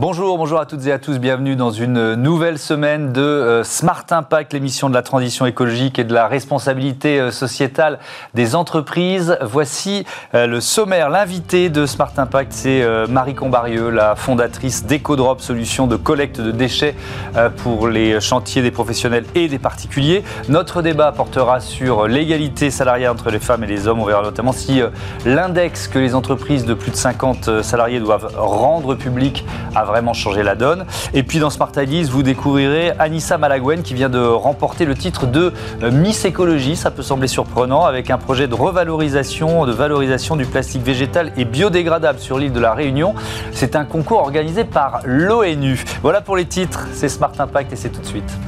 Bonjour, bonjour à toutes et à tous, bienvenue dans une nouvelle semaine de euh, Smart Impact, l'émission de la transition écologique et de la responsabilité euh, sociétale des entreprises. Voici euh, le sommaire, l'invité de Smart Impact, c'est Marie Combarieux, la fondatrice d'EcoDrop, solution de collecte de déchets pour les chantiers des professionnels et des particuliers. Notre débat portera sur l'égalité salariale entre les femmes et les hommes. On notamment si l'index que les entreprises de plus de 50 salariés doivent rendre public vraiment changé la donne. Et puis dans Smart Ideas, vous découvrirez Anissa Malaguen qui vient de remporter le titre de euh, Miss Écologie. Ça peut sembler surprenant avec un projet de revalorisation, de valorisation du plastique végétal et biodégradable sur l'île de la Réunion. C'est un concours organisé par l'ONU. Voilà pour les titres, c'est Smart Impact et c'est tout de suite.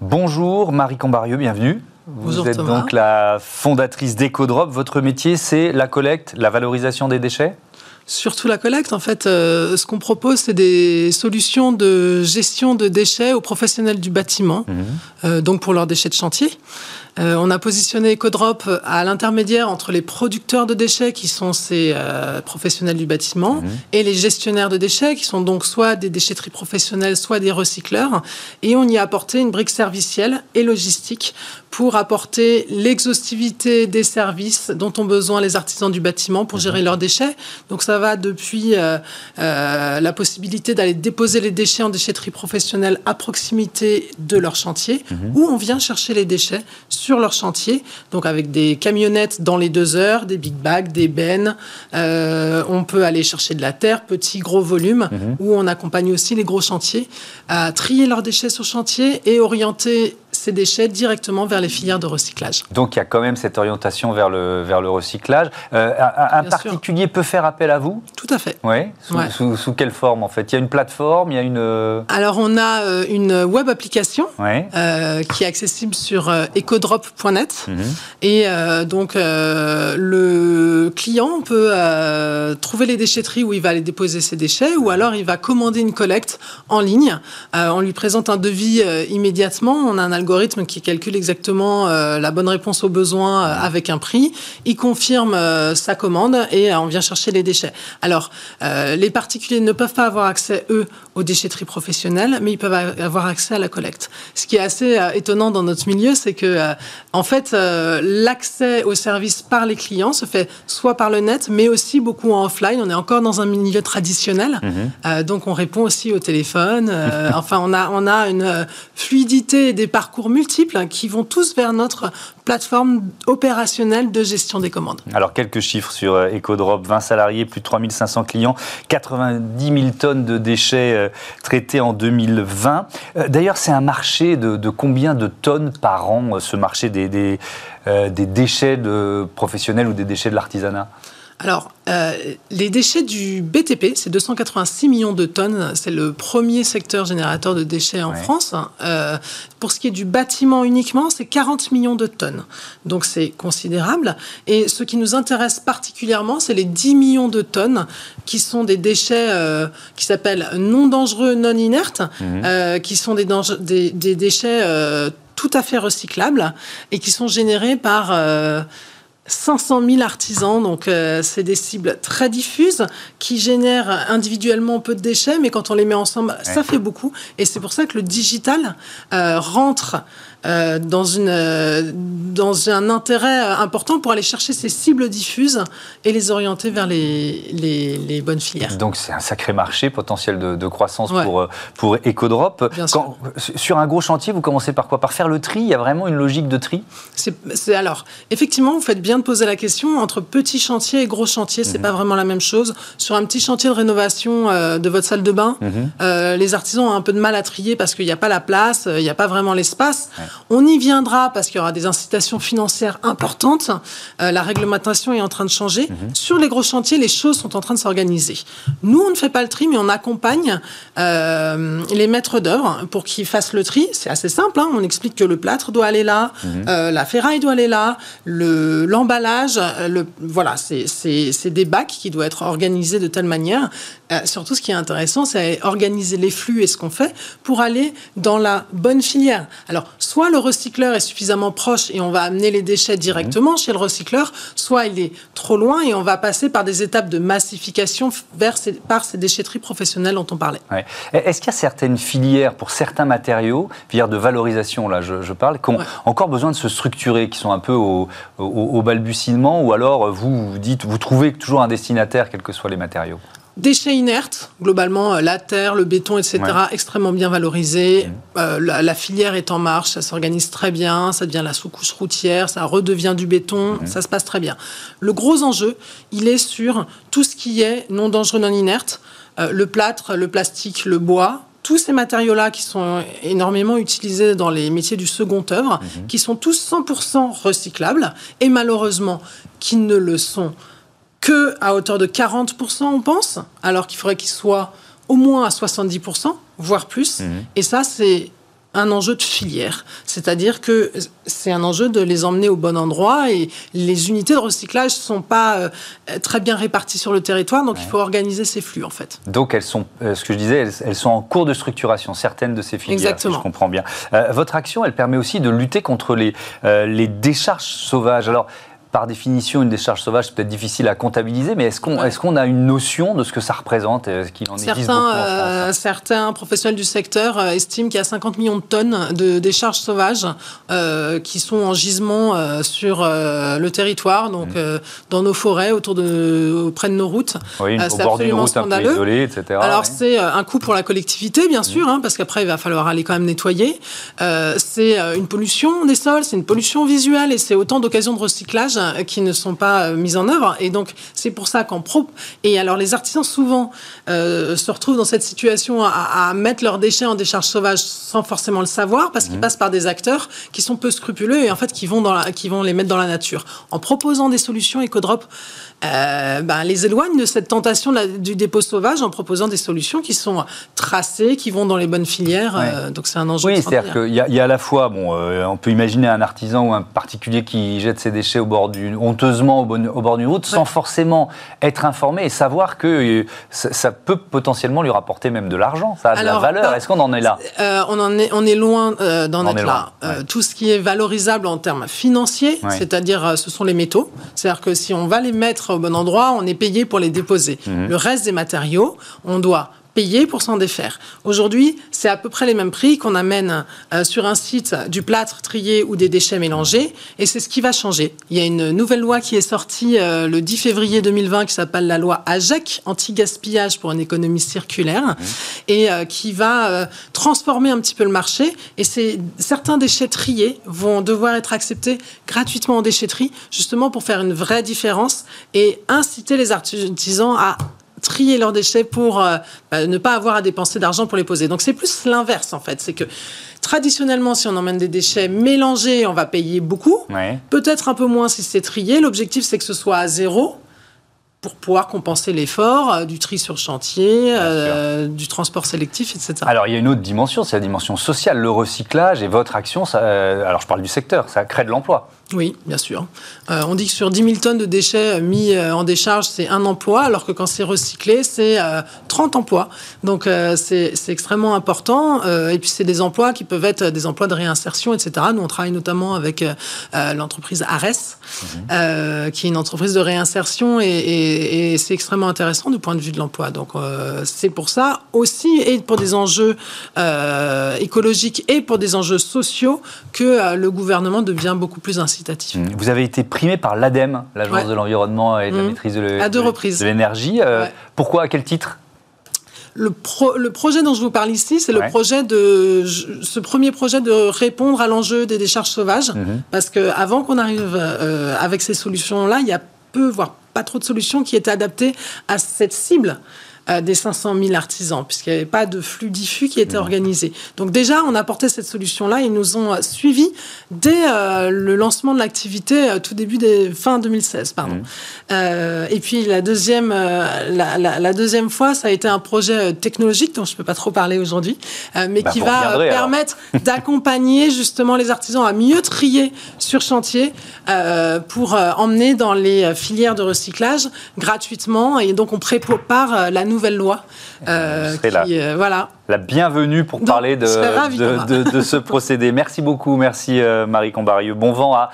Bonjour Marie Combarieux, bienvenue. Vous êtes donc la fondatrice d'EcoDrop. Votre métier, c'est la collecte, la valorisation des déchets? Surtout la collecte. En fait, euh, ce qu'on propose, c'est des solutions de gestion de déchets aux professionnels du bâtiment, mhm. euh, donc pour leurs déchets de chantier. Euh, on a positionné EcoDrop à l'intermédiaire entre les producteurs de déchets, qui sont ces euh, professionnels du bâtiment, mhm. et les gestionnaires de déchets, qui sont donc soit des déchetteries professionnelles, soit des recycleurs. Et on y a apporté une brique servicielle et logistique pour apporter l'exhaustivité des services dont ont besoin les artisans du bâtiment pour gérer mhm. leurs déchets. Donc ça va depuis euh, la possibilité d'aller déposer les déchets en déchetterie professionnelle à proximité de leur chantier, mhm. où on vient chercher les déchets sur leur chantier, donc avec des camionnettes dans les deux heures, des big bags, des bennes. Euh, on peut aller chercher de la terre, petit, gros volume, mhm. où on accompagne aussi les gros chantiers à trier leurs déchets sur chantier et orienter ces déchets directement vers les filières de recyclage. Donc il y a quand même cette orientation vers le, vers le recyclage. Euh, un, particulier peut faire appel à vous? Tout à fait. Oui sous, sous, quelle forme en fait? Il y a une plateforme, il y a une... Euh, Alors on a euh, une web application qui est accessible sur ecodrop.net. Mhm. Et donc le client peut trouver les déchetteries où il va aller déposer ses déchets ou alors il va commander une collecte en ligne. on lui présente un devis immédiatement. On a un algorithme qui calcule exactement euh, la bonne réponse aux besoins euh, avec un prix. Il confirme euh, sa commande et on vient chercher les déchets. Alors, les particuliers ne peuvent pas avoir accès, eux, aux déchetteries professionnelles, mais ils peuvent avoir accès à la collecte. Ce qui est assez étonnant dans notre milieu, c'est que, en fait, l'accès aux services par les clients se fait soit par le net, mais aussi beaucoup en offline. On est encore dans un milieu traditionnel, mhm. donc on répond aussi au téléphone. enfin, on a, on a une fluidité des parcours multiples hein, qui vont tous vers notre plateforme opérationnelle de gestion des commandes. Alors, quelques chiffres sur euh, EcoDrop 20 salariés, plus de 3500 clients, 90 000 tonnes de déchets euh, traités en 2020. Euh, d'ailleurs, c'est un marché de, combien de tonnes par an, ce marché des, des, déchets de professionnels ou des déchets de l'artisanat? Alors, euh, les déchets du BTP, c'est 286 millions de tonnes. C'est le premier secteur générateur de déchets en France. Euh, pour ce qui est du bâtiment uniquement, c'est 40 millions de tonnes. Donc, c'est considérable. Et ce qui nous intéresse particulièrement, c'est les 10 millions de tonnes qui sont des déchets euh, qui s'appellent non dangereux, non inertes, mmh. qui sont des, des, des déchets tout à fait recyclables et qui sont générés par 500 000 artisans, donc euh, c'est des cibles très diffuses qui génèrent individuellement peu de déchets, mais quand on les met ensemble, ça fait beaucoup. Et c'est pour ça que le digital euh, rentre euh, dans, une, euh, dans un intérêt important pour aller chercher ces cibles diffuses et les orienter vers les, les, bonnes filières. Donc c'est un sacré marché potentiel de, croissance pour, euh, pour EcoDrop. Quand, sur un gros chantier, vous commencez par quoi? Par faire le tri? Il y a vraiment une logique de tri? C'est, Alors, effectivement, vous faites bien de poser la question. Entre petit chantier et gros chantier, c'est mhm. pas vraiment la même chose. Sur un petit chantier de rénovation de votre salle de bain, mhm. les artisans ont un peu de mal à trier parce qu'il n'y a pas la place, il n'y a pas vraiment l'espace. On y viendra parce qu'il y aura des incitations financières importantes. Euh, la réglementation est en train de changer. Mhm. Sur les gros chantiers, les choses sont en train de s'organiser. Nous, on ne fait pas le tri, mais on accompagne euh, les maîtres d'œuvre pour qu'ils fassent le tri. C'est assez simple. Hein. On explique que le plâtre doit aller là, mhm. euh, la ferraille doit aller là, l'emballage. Le, voilà, c'est des bacs qui doivent être organisés de telle manière surtout, ce qui est intéressant, c'est organiser les flux et ce qu'on fait pour aller dans la bonne filière. Alors, soit le recycleur est suffisamment proche et on va amener les déchets directement chez le recycleur, soit il est trop loin et on va passer par des étapes de massification vers ces, par ces déchetteries professionnelles dont on parlait. Est-ce qu'il y a certaines filières pour certains matériaux, filières de valorisation, là je, parle, qui ont encore besoin de se structurer, qui sont un peu au, au balbutiement, ou alors vous, vous dites, vous trouvez toujours un destinataire, quels que soient les matériaux? Déchets inertes, globalement, euh, la terre, le béton, etc., extrêmement bien valorisés. Mmh. Euh, la, filière est en marche, ça s'organise très bien, ça devient la sous-couche routière, ça redevient du béton, mmh. ça se passe très bien. Le gros enjeu, il est sur tout ce qui est non dangereux, non inerte, euh, le plâtre, le plastique, le bois, tous ces matériaux-là qui sont énormément utilisés dans les métiers du second œuvre, mmh. qui sont tous 100% recyclables, et malheureusement, qui ne le sont que à hauteur de 40%, on pense, alors qu'il faudrait qu'ils soient au moins à 70%, voire plus. Mhm. Et ça, c'est un enjeu de filière. C'est-à-dire que c'est un enjeu de les emmener au bon endroit et les unités de recyclage ne sont pas euh, très bien réparties sur le territoire, donc il faut organiser ces flux en fait. Donc elles sont, euh, ce que je disais, elles, sont en cours de structuration, certaines de ces filières, Exactement. Si je comprends bien. Euh, votre action, elle permet aussi de lutter contre les, les décharges sauvages. Alors, par définition, une décharge sauvage, c'est peut-être difficile à comptabiliser, mais est-ce qu'on est qu'on a une notion de ce que ça représente Est-ce qu'il en certains, existe beaucoup en France euh, Certains professionnels du secteur euh, estiment qu'il y a 50 millions de tonnes de décharges sauvages euh, qui sont en gisement sur le territoire, donc mmh. dans nos forêts, autour de, près de nos routes. Oui, au bord d'une route un peu isolée, etc. Alors c'est un coût pour la collectivité, bien sûr, mmh. hein, parce qu'après il va falloir aller quand même nettoyer. c'est une pollution des sols, c'est une pollution visuelle et c'est autant d'occasions de recyclage qui ne sont pas euh, mises en œuvre. Et donc, c'est pour ça qu'en pro. Et alors, les artisans, souvent, euh, se retrouvent dans cette situation à, mettre leurs déchets en décharge sauvage sans forcément le savoir, parce qu'ils mhm. passent par des acteurs qui sont peu scrupuleux et en fait qui vont, dans qui vont les mettre dans la nature. En proposant des solutions, EcoDrop euh, ben, les éloigne de cette tentation du dépôt sauvage en proposant des solutions qui sont tracées, qui vont dans les bonnes filières. Euh, donc c'est un enjeu. Oui, c'est-à-dire qu'il y, y, a à la fois, bon, euh, on peut imaginer un artisan ou un particulier qui jette ses déchets au bord du, honteusement au, au bord d'une route, sans forcément être informé et savoir que ça, peut potentiellement lui rapporter même de l'argent. Ça a de la valeur. Ben, Est-ce qu'on en est là? On en est, on est loin d'en être là. tout ce qui est valorisable en termes financiers, c'est-à-dire ce sont les métaux. C'est-à-dire que si on va les mettre au bon endroit, on est payé pour les déposer. Mhm. Le reste des matériaux, on doit payer pour s'en défaire. Aujourd'hui, c'est à peu près les mêmes prix qu'on amène euh, sur un site du plâtre trié ou des déchets mélangés, et c'est ce qui va changer. Il y a une nouvelle loi qui est sortie euh, le 10 février 2020 qui s'appelle la loi AGEC, anti-gaspillage pour une économie circulaire, mmh. et euh, qui va transformer un petit peu le marché. Et certains déchets triés vont devoir être acceptés gratuitement en déchetterie, justement pour faire une vraie différence et inciter les artisans à trier leurs déchets pour euh, bah, ne pas avoir à dépenser d'argent pour les poser. Donc c'est plus l'inverse en fait, c'est que traditionnellement si on emmène des déchets mélangés, on va payer beaucoup, peut-être un peu moins si c'est trié. L'objectif c'est que ce soit à zéro pour pouvoir compenser l'effort euh, du tri sur chantier, euh, du transport sélectif, etc. Alors il y a une autre dimension, c'est la dimension sociale. Le recyclage et votre action, ça, alors je parle du secteur, ça crée de l'emploi. Oui, bien sûr. Euh, on dit que sur 10 000 tonnes de déchets mis euh, en décharge, c'est un emploi, alors que quand c'est recyclé, c'est 30 euh, emplois. Donc c'est extrêmement important. et puis c'est des emplois qui peuvent être des emplois de réinsertion, etc. Nous, on travaille notamment avec l'entreprise Ares, mhm. qui est une entreprise de réinsertion, et, c'est extrêmement intéressant du point de vue de l'emploi. Donc c'est pour ça aussi, et pour des enjeux écologiques et pour des enjeux sociaux, que le gouvernement devient beaucoup plus incitatif Mmh. Vous avez été primé par l'ADEME, l'Agence de l'environnement et de la mmh. maîtrise de l'énergie. Euh, pourquoi À quel titre? Le, le, projet dont je vous parle ici, c'est le projet de ce premier projet de répondre à l'enjeu des décharges sauvages, mmh. parce que avant qu'on arrive euh, avec ces solutions-là, il y a peu, voire pas trop de solutions qui étaient adaptées à cette cible. Euh, des 500 000 artisans, puisqu'il n'y avait pas de flux diffus qui était mmh. organisé. Donc déjà, on a apporté cette solution-là. Ils nous ont euh, suivis dès euh, le lancement de l'activité, tout début des fin 2016, pardon. Mmh. et puis la deuxième, la, deuxième fois, ça a été un projet technologique dont je ne peux pas trop parler aujourd'hui, mais bah, qui va permettre d'accompagner justement les artisans à mieux trier sur chantier pour emmener dans les filières de recyclage gratuitement. Et donc on prépare la nouvelle loi. Euh, qui, euh, voilà. La bienvenue pour parler de, de, ce procédé. Merci beaucoup, merci Marie Combarieux. Bon vent à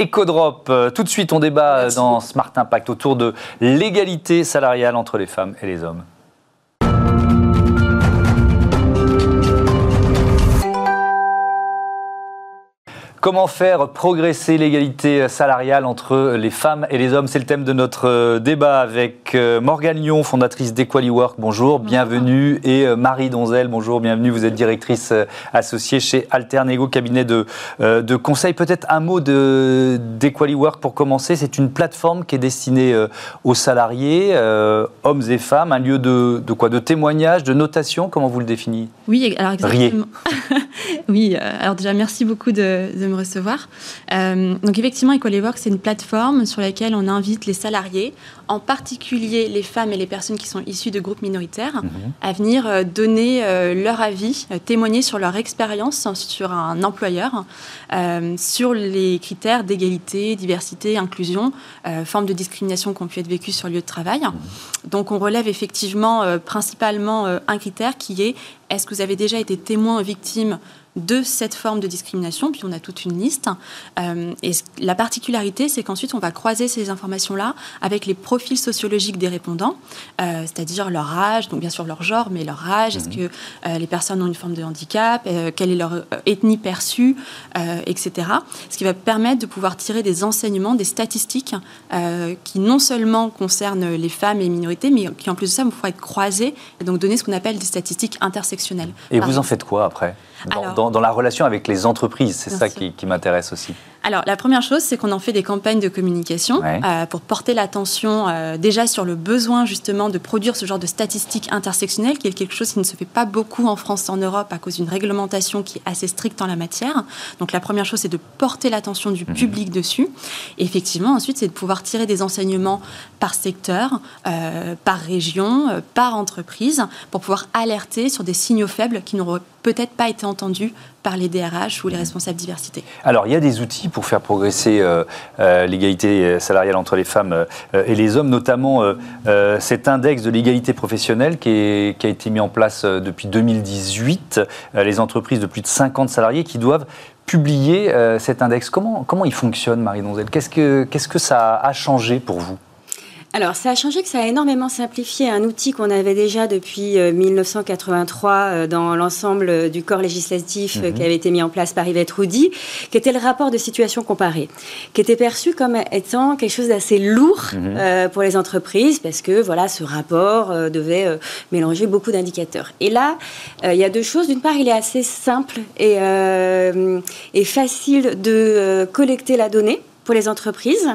Ecodrop. Tout de suite, on débat dans Smart Impact autour de l'égalité salariale entre les femmes et les hommes. Comment faire progresser l'égalité salariale entre les femmes et les hommes? C'est le thème de notre euh, débat avec euh, Morgane Lyon, fondatrice d'EqualiWork. Bonjour, bienvenue. Et euh, Marie Donzel, bonjour, bienvenue. Vous êtes directrice associée chez Alternego, cabinet de, de conseil. Peut-être un mot d'EqualiWork pour commencer. C'est une plateforme qui est destinée aux salariés, hommes et femmes, un lieu de, de, quoi? De témoignage, de notation Comment vous le définissez? Oui, alors exactement. oui, alors déjà, merci beaucoup de, de me recevoir. Euh, donc effectivement, EquallyWork, c'est une plateforme sur laquelle on invite les salariés, en particulier les femmes et les personnes qui sont issues de groupes minoritaires, mhm. à venir euh, donner euh, leur avis, témoigner sur leur expérience sur un employeur, sur les critères d'égalité, diversité, inclusion, forme de discrimination qui ont pu être vécues sur le lieu de travail. Mhm. Donc on relève effectivement principalement un critère qui est est-ce que vous avez déjà été témoin victime de cette forme de discrimination, puis on a toute une liste. Euh, et la particularité, c'est qu'ensuite, on va croiser ces informations-là avec les profils sociologiques des répondants, euh, c'est-à-dire leur âge, donc bien sûr leur genre, mais leur âge, est-ce mhm. que euh, les personnes ont une forme de handicap, quelle est leur ethnie perçue, etc. Ce qui va permettre de pouvoir tirer des enseignements, des statistiques qui non seulement concernent les femmes et les minorités, mais qui en plus de ça vont pouvoir être croisées et donc donner ce qu'on appelle des statistiques intersectionnelles. Et vous en faites quoi après? Dans, la relation avec les entreprises, c'est ça qui m'intéresse aussi. Alors, la première chose, c'est qu'on en fait des campagnes de communication euh, pour porter l'attention euh, déjà sur le besoin justement de produire ce genre de statistiques intersectionnelles, qui est quelque chose qui ne se fait pas beaucoup en France, en Europe, à cause d'une réglementation qui est assez stricte en la matière. Donc, la première chose, c'est de porter l'attention du mhm. public dessus. Et effectivement, ensuite, c'est de pouvoir tirer des enseignements par secteur, euh, par région, par entreprise, pour pouvoir alerter sur des signaux faibles qui n'auraient peut-être pas été entendus par les DRH ou les responsables diversité. Alors, il y a des outils pour faire progresser euh, euh, l'égalité salariale entre les femmes euh, et les hommes, notamment cet index de l'égalité professionnelle qui, a été mis en place depuis 2018. les entreprises de plus de 50 salariés qui doivent publier cet index. Comment, comment il fonctionne, Marie Donzel Qu'est-ce que, qu'est-ce que ça a changé pour vous? Alors, ça a changé que ça a énormément simplifié un outil qu'on avait déjà depuis 1983 euh, euh, dans l'ensemble du corps législatif euh, qui mhm. avait été mis en place par Yvette Roudy, qui était le rapport de situation comparée, qui était perçu comme étant quelque chose d'assez lourd mhm. pour les entreprises parce que voilà, ce rapport devait mélanger beaucoup d'indicateurs. Et là, il y a deux choses. D'une part, il est assez simple et, et facile de collecter la donnée les entreprises.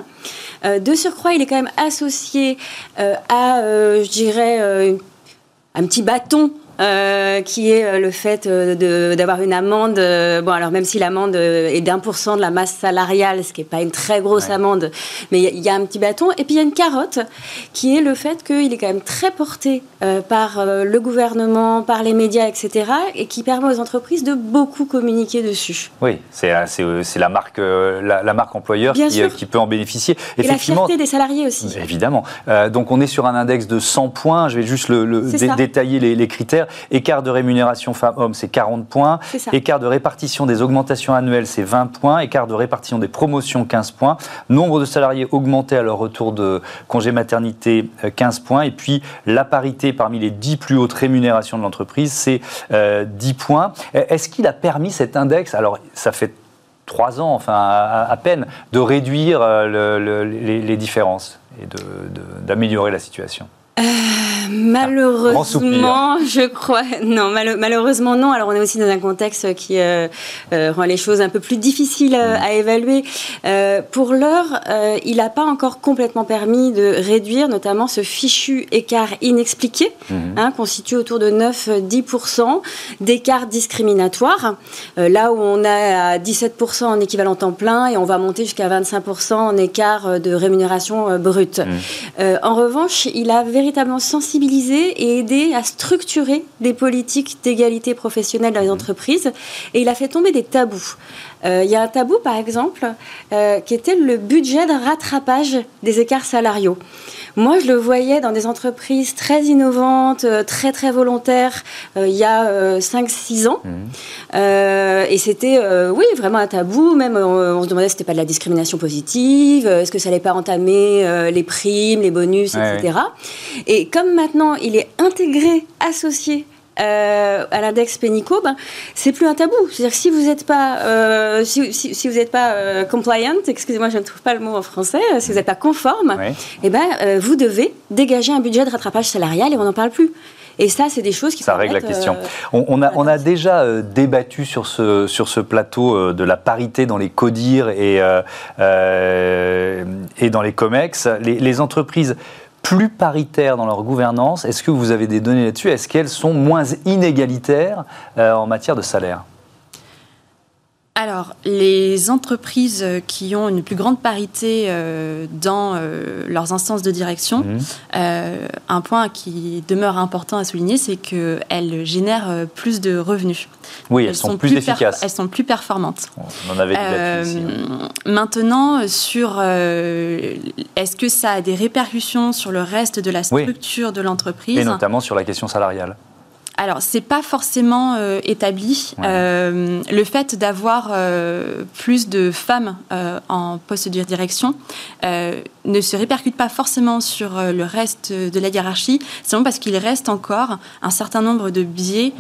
Euh, de surcroît, il est quand même associé euh, à, euh, je dirais, un petit bâton euh, qui est euh, le fait euh, d'avoir une amende. bon, alors même si l'amende est d'un pour cent de la masse salariale, ce qui n'est pas une très grosse amende, mais il y, a un petit bâton. Et puis il y a une carotte, qui est le fait qu'il est quand même très porté par le gouvernement, par les médias, etc., et qui permet aux entreprises de beaucoup communiquer dessus. Oui, c'est la marque, la, marque employeur qui, qui, peut en bénéficier. Et la fierté des salariés aussi. Évidemment. donc on est sur un index de 100 points. Je vais juste le, détailler les, les critères. Écart de rémunération femmes-hommes, c'est 40 points. Écart de répartition des augmentations annuelles, c'est 20 points. Écart de répartition des promotions, 15 points. Nombre de salariés augmentés à leur retour de congé maternité, 15 euh, points. Et puis la parité parmi les 10 plus hautes rémunérations de l'entreprise, c'est 10 euh, points. Est-ce qu'il a permis cet index? Alors, ça fait trois ans, enfin à, peine, de réduire euh, les, différences et d'améliorer la situation euh, malheureusement, je crois. Non, malheureusement, non. Alors, on est aussi dans un contexte qui euh, euh, rend les choses un peu plus difficiles à mm. évaluer. pour l'heure, il n'a pas encore complètement permis de réduire, notamment ce fichu écart inexpliqué, mm. hein, constitué autour de 9-10% d'écart discriminatoire. là où on a à 17% en équivalent temps plein et on va monter jusqu'à 25% en écart de rémunération brute. Mm. en revanche, il a véritablement sensibilisé sensibiliser et aider à structurer des politiques d'égalité professionnelle dans les entreprises. Et il a fait tomber des tabous. Euh, il y a un tabou, par exemple, euh, qui était le budget de rattrapage des écarts salariaux. Moi, je le voyais dans des entreprises très innovantes, euh, très très volontaires, il y a 5-6 ans. Mmh. et c'était, oui, vraiment un tabou. Même, on, se demandait si c'était pas de la discrimination positive, est-ce que ça allait pas entamer les primes, les bonus, etc. Et comme maintenant, il est intégré, associé euh, à l'index Pénico, ben, c'est plus un tabou. C'est-à-dire que si vous n'êtes pas, euh, si, si, vous n'êtes pas euh, compliant, excusez-moi, je ne trouve pas le mot en français, si vous n'êtes pas conforme, eh ben, vous devez dégager un budget de rattrapage salarial et on n'en parle plus. Et ça, c'est des choses qui ça règle la question. on, a, on a déjà débattu sur ce, sur ce plateau de la parité dans les CODIR et, et dans les COMEX. Les, les entreprises plus paritaires dans leur gouvernance. Est-ce que vous avez des données là-dessus? Est-ce qu'elles sont moins inégalitaires euh, en matière de salaire? Alors, les entreprises qui ont une plus grande parité euh, dans euh, leurs instances de direction, mhm. un point qui demeure important à souligner, c'est qu'elles génèrent plus de revenus. Oui, elles, sont, plus, efficaces. Elles sont plus performantes. On en avait ici. Maintenant, sur est-ce que ça a des répercussions sur le reste de la structure de l'entreprise? Et notamment sur la question salariale alors, c'est pas forcément euh, établi. Euh, le fait d'avoir euh, plus de femmes en poste de direction ne se répercute pas forcément sur le reste de la hiérarchie, seulement parce qu'il reste encore un certain nombre de biais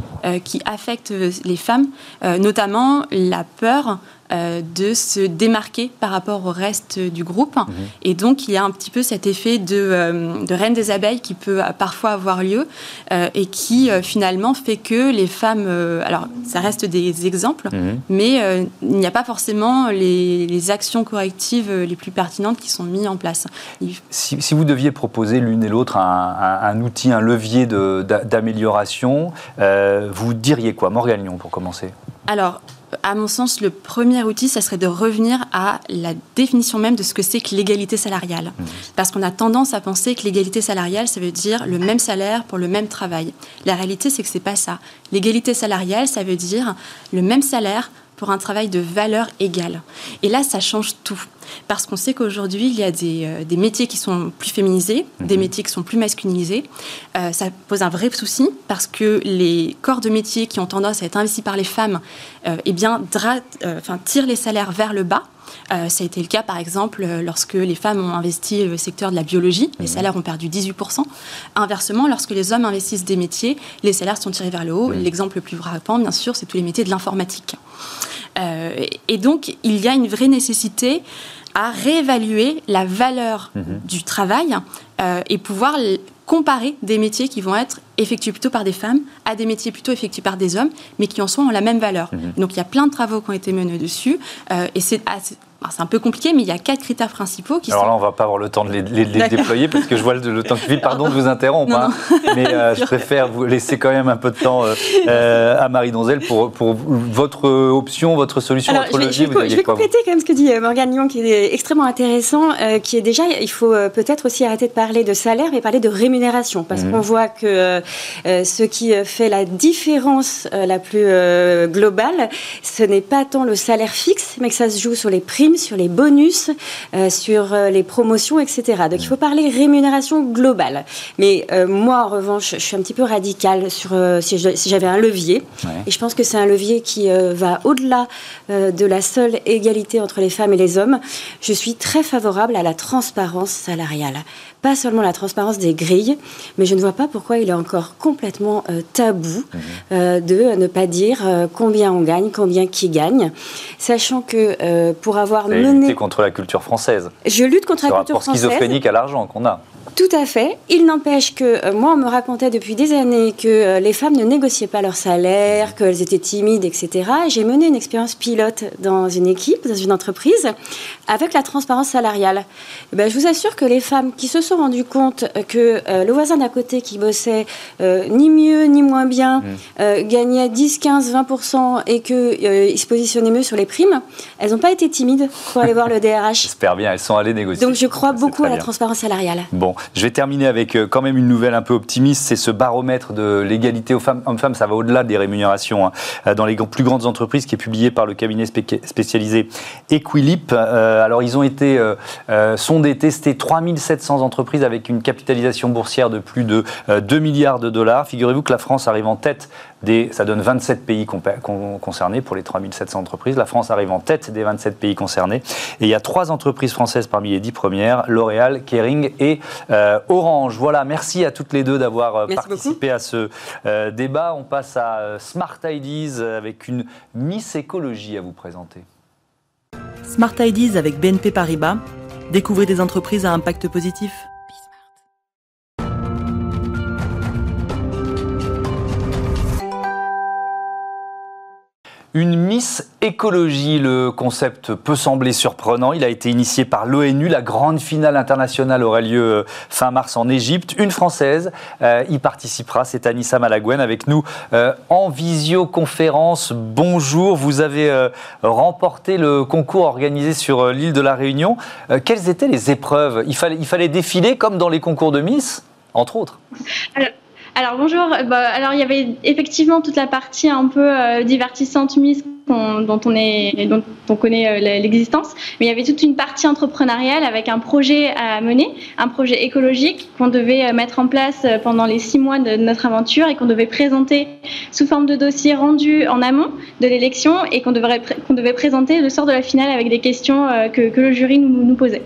qui affectent les femmes, notamment la peur euh, de se démarquer par rapport au reste du groupe. Mhm. Et donc, il y a un petit peu cet effet de, euh, de reine des abeilles qui peut parfois avoir lieu euh, et qui finalement fait que les femmes, alors ça reste des exemples, mhm. mais il n'y a pas forcément les, actions correctives les plus pertinentes qui sont mises en place. Si, si vous deviez proposer l'une et l'autre un, un, outil, un levier d'amélioration, vous diriez quoi? Morgan Lyon, pour commencer Alors, à mon sens, le premier outil, ça serait de revenir à la définition même de ce que c'est que l'égalité salariale. Mmh. Parce qu'on a tendance à penser que l'égalité salariale, ça veut dire le même salaire pour le même travail. La réalité, c'est que c'est pas ça. L'égalité salariale, ça veut dire le même salaire pour un travail de valeur égale. Et là, ça change tout. Parce qu'on sait qu'aujourd'hui, il y a des, euh, métiers qui sont plus féminisés, des mhm. métiers qui sont plus masculinisés. Euh, ça pose un vrai souci parce que les corps de métiers qui ont tendance à être investis par les femmes euh, eh bien, tirent les salaires vers le bas. Ça a été le cas, par exemple, lorsque les femmes ont investi le secteur de la biologie, les mhm. salaires ont perdu 18%. Inversement, lorsque les hommes investissent des métiers, les salaires sont tirés vers le haut. L'exemple le plus frappant, bien sûr, c'est tous les métiers de l'informatique. et donc, il y a une vraie nécessité à réévaluer la valeur mhm. du travail euh, et pouvoir comparer des métiers qui vont être effectués plutôt par des femmes à des métiers plutôt effectués par des hommes, mais qui en sont en la même valeur. Mhm. Donc il y a plein de travaux qui ont été menés dessus, euh, et c'est c'est un peu compliqué, mais il y a quatre critères principaux qui Alors là, on va pas avoir le temps de les, déployer parce que je vois le, temps qui file. Pardon de vous interrompre, hein. mais euh, je préfère vous laisser quand même un peu de temps euh, à Marie Donzel pour, pour votre option, votre solution, votre levier. Je vais, je vais compléter quand même ce que dit Morgane Lyon, qui est extrêmement intéressant, qui est déjà, il faut peut-être aussi arrêter de parler de salaire, mais parler de rémunération, parce mhm. qu'on voit que ce qui fait la différence la plus globale, ce n'est pas tant le salaire fixe, mais que ça se joue sur les primes sur les bonus, euh, sur euh, les promotions, etc. Donc il faut parler rémunération globale. Mais euh, moi, en revanche, je suis un petit peu radicale sur si j'avais un levier. Et je pense que c'est un levier qui va au-delà de la seule égalité entre les femmes et les hommes. Je suis très favorable à la transparence salariale pas seulement la transparence des grilles, mais je ne vois pas pourquoi il est encore complètement euh, tabou mhm. euh, de ne pas dire euh, combien on gagne, combien qui gagne, sachant que pour avoir mené... contre la culture française. Je lutte contre la culture française. schizophrénique à l'argent qu'on a. Tout à fait. Il n'empêche que moi, on me racontait depuis des années que les femmes ne négociaient pas leur salaire, qu'elles étaient timides, etc. J'ai mené une expérience pilote dans une équipe, dans une entreprise, avec la transparence salariale. Eh ben, je vous assure que les femmes qui se sont rendues compte que euh, le voisin d'à côté qui bossait euh, ni mieux ni moins bien mmh. euh, gagnait 10, 15, 20% et qu'il se positionnait mieux sur les primes, elles n'ont pas été timides pour aller voir le DRH. J'espère bien, elles sont allées négocier. Donc je crois beaucoup à la transparence salariale. Bon, Je vais terminer avec quand même une nouvelle un peu optimiste, c'est ce baromètre de l'égalité hommes-femmes, ça va au-delà des rémunérations hein, dans les plus grandes entreprises qui est publié par le cabinet spécialisé Equilip. alors ils ont été sondés, testés 3700 entreprises avec une capitalisation boursière de plus de 2 milliards de dollars. Figurez-vous que la France arrive en tête des, ça donne 27 pays concernés pour les 3700 entreprises. La France arrive en tête des 27 pays concernés. Et il y a trois entreprises françaises parmi les dix premières, L'Oréal, Kering et euh, Orange. Voilà, merci à toutes les deux d'avoir euh, participé à ce euh, débat. On passe à Smart Ideas avec une Miss Écologie à vous présenter. Smart Ideas avec BNP Paribas. Découvrez des entreprises à impact positif. Une Miss Écologie, le concept peut sembler surprenant. Il a été initié par l'ONU. La grande finale internationale aura lieu euh, fin mars en Égypte. Une Française euh, y participera, c'est Anissa Malaguen avec nous euh, en visioconférence. Bonjour, vous avez remporté le concours organisé sur l'île de la Réunion. quelles étaient les épreuves? Il fallait, il fallait défiler comme dans les concours de Miss, entre autres bonjour, bah, alors il y avait effectivement toute la partie un peu euh, divertissante mise dont on connaît euh, l'existence, mais il y avait toute une partie entrepreneuriale avec un projet à mener, un projet écologique qu'on devait euh, mettre en place pendant les six mois de notre aventure et qu'on devait présenter sous forme de dossier rendu en amont de l'élection et qu'on devait, présenter le sort de la finale avec des questions que, le jury nous posait.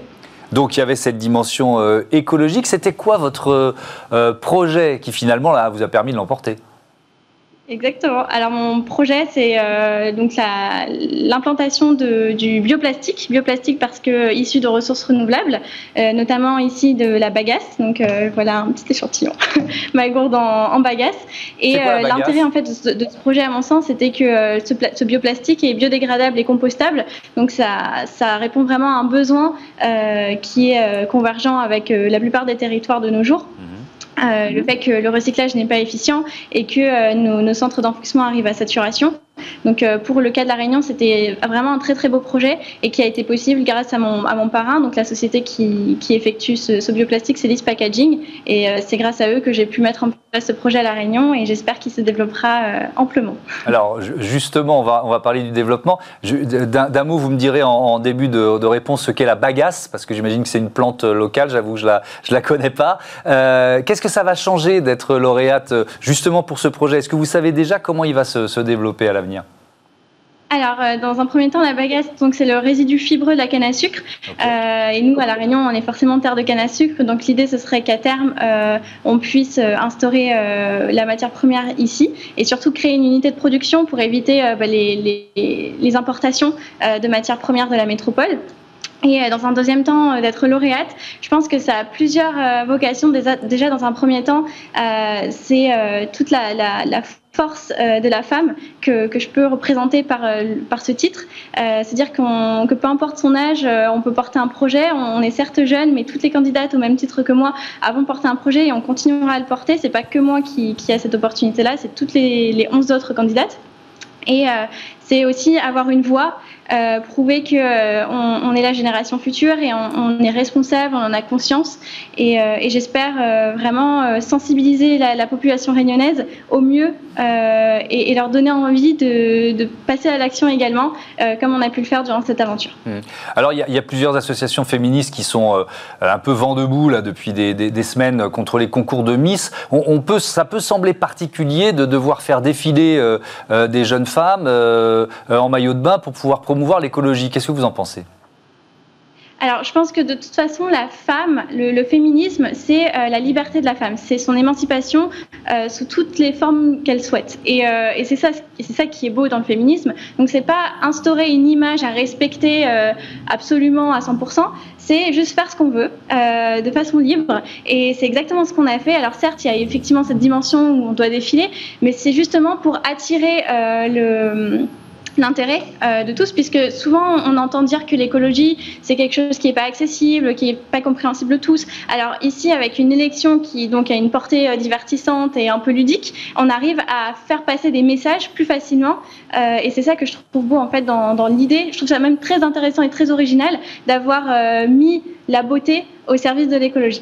Donc il y avait cette dimension euh, écologique. C'était quoi votre euh, projet qui finalement vous a permis de l'emporter? Exactement. Alors mon projet, c'est euh, donc l'implantation du bioplastique, bioplastique parce que issu de ressources renouvelables, euh, notamment ici de la bagasse. Donc euh, voilà un petit échantillon, ma gourde en, bagasse. Et l'intérêt en fait de ce, projet, à mon sens, c'était que ce, bioplastique est biodégradable et compostable. Donc ça, ça répond vraiment à un besoin qui est convergent avec la plupart des territoires de nos jours. Mmh. Euh, le fait que le recyclage n'est pas efficient et que euh, nos, nos, centres d'enfouissement arrivent à saturation. Donc euh, pour le cas de la Réunion, c'était vraiment un très très beau projet et qui a été possible grâce à mon, à mon parrain, donc la société qui, qui effectue ce, bioplastique, c'est Packaging. Et euh, c'est grâce à eux que j'ai pu mettre en place ce projet à la Réunion et j'espère qu'il se développera euh, amplement. Alors justement, on va, on va parler du développement. D'un mot, vous me direz en, début de, réponse ce qu'est la bagasse, parce que j'imagine que c'est une plante locale, j'avoue, je la, je la connais pas. Qu'est-ce que ça va changer d'être lauréate justement pour ce projet? Est-ce que vous savez déjà comment il va se développer à l'avenir? Alors, euh, dans un premier temps, la bagasse, donc c'est le résidu fibreux de la canne à sucre. Euh, et nous, à la Réunion, on est forcément terre de canne à sucre. Donc, l'idée, ce serait qu'à terme, euh, on puisse instaurer la matière première ici et surtout créer une unité de production pour éviter bah, les, les, importations de matières premières de la métropole. Et dans un deuxième temps, d'être lauréate, je pense que ça a plusieurs vocations. Déjà, dans un premier temps, c'est toute la, la, la force euh, de la femme que, que, je peux représenter par, euh, par ce titre. Euh, c'est-à-dire que peu importe son âge, on peut porter un projet. On est certes jeune, mais toutes les candidates, au même titre que moi, avons porté un projet et on continuera à le porter. C'est pas que moi qui, qui a cette opportunité-là, c'est toutes les, les 11 autres candidates. Et c'est aussi avoir une voix, euh, prouver qu'on euh, on est la génération future et on, est responsable, on en a conscience. Et, euh, j'espère vraiment sensibiliser la, la, population réunionnaise au mieux et, leur donner envie de, passer à l'action également, comme on a pu le faire durant cette aventure. Mmh. Alors il y, a plusieurs associations féministes qui sont un peu vent debout là, depuis des, semaines contre les concours de Miss. On, peut, ça peut sembler particulier de devoir faire défiler des jeunes femmes. Euh, en maillot de bain pour pouvoir promouvoir l'écologie. Qu'est-ce que vous en pensez? Alors, je pense que de toute façon, la femme, le, féminisme, c'est euh, la liberté de la femme, c'est son émancipation euh, sous toutes les formes qu'elle souhaite. Et, et c'est ça, c'est ça qui est beau dans le féminisme. Donc, c'est pas instaurer une image à respecter absolument à 100%. C'est juste faire ce qu'on veut, de façon libre. Et c'est exactement ce qu'on a fait. Alors, certes, il y a effectivement cette dimension où on doit défiler, mais c'est justement pour attirer le l'intérêt euh, de tous, puisque souvent on entend dire que l'écologie c'est quelque chose qui n'est pas accessible, qui n'est pas compréhensible de tous. Alors ici, avec une élection qui donc a une portée euh, divertissante et un peu ludique, on arrive à faire passer des messages plus facilement, euh, et c'est ça que je trouve beau en fait dans, dans l'idée. Je trouve ça même très intéressant et très original d'avoir mis la beauté au service de l'écologie.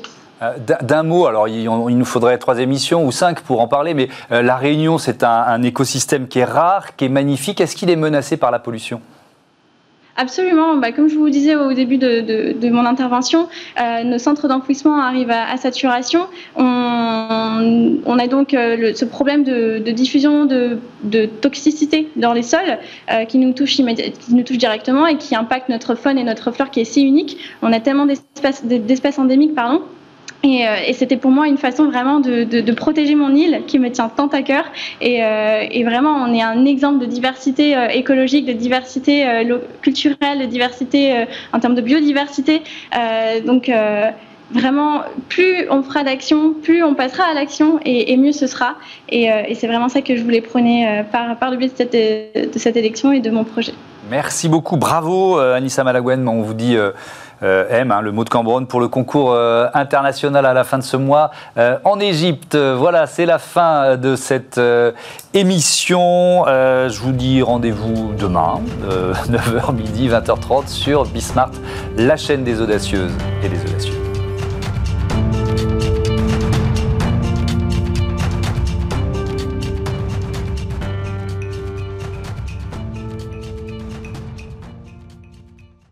D'un mot, alors il, nous faudrait trois émissions ou cinq pour en parler, mais la Réunion, c'est un écosystème qui est rare, qui est magnifique. Est-ce qu'il est menacé par la pollution? Absolument. Bah, comme je vous disais au début de, mon intervention, euh, nos centres d'enfouissement arrivent à, saturation. On, a donc euh, ce problème de, diffusion de, toxicité dans les sols euh, qui, nous touche qui nous touche directement et qui impacte notre faune et notre flore qui est si unique. On a tellement d'espèces endémiques, pardon, euh, et, c'était pour moi une façon vraiment de, protéger mon île qui me tient tant à cœur. Et, euh, vraiment, on est un exemple de diversité euh, écologique, de diversité culturelle, de diversité en termes de biodiversité. donc, vraiment, plus on fera d'action, plus on passera à l'action et, mieux ce sera. Et, c'est vraiment ça que je voulais prôner par, le biais de cette, de cette élection et de mon projet. Merci beaucoup. Bravo, Anissa Malaguen. On vous dit. Euh, M, hein, le mot de Cambronne, pour le concours euh, international à la fin de ce mois euh, en Égypte. Voilà, c'est la fin de cette émission. je vous dis rendez-vous demain, 9h midi, 20h30 sur Bismart, la chaîne des audacieuses et des audacieux.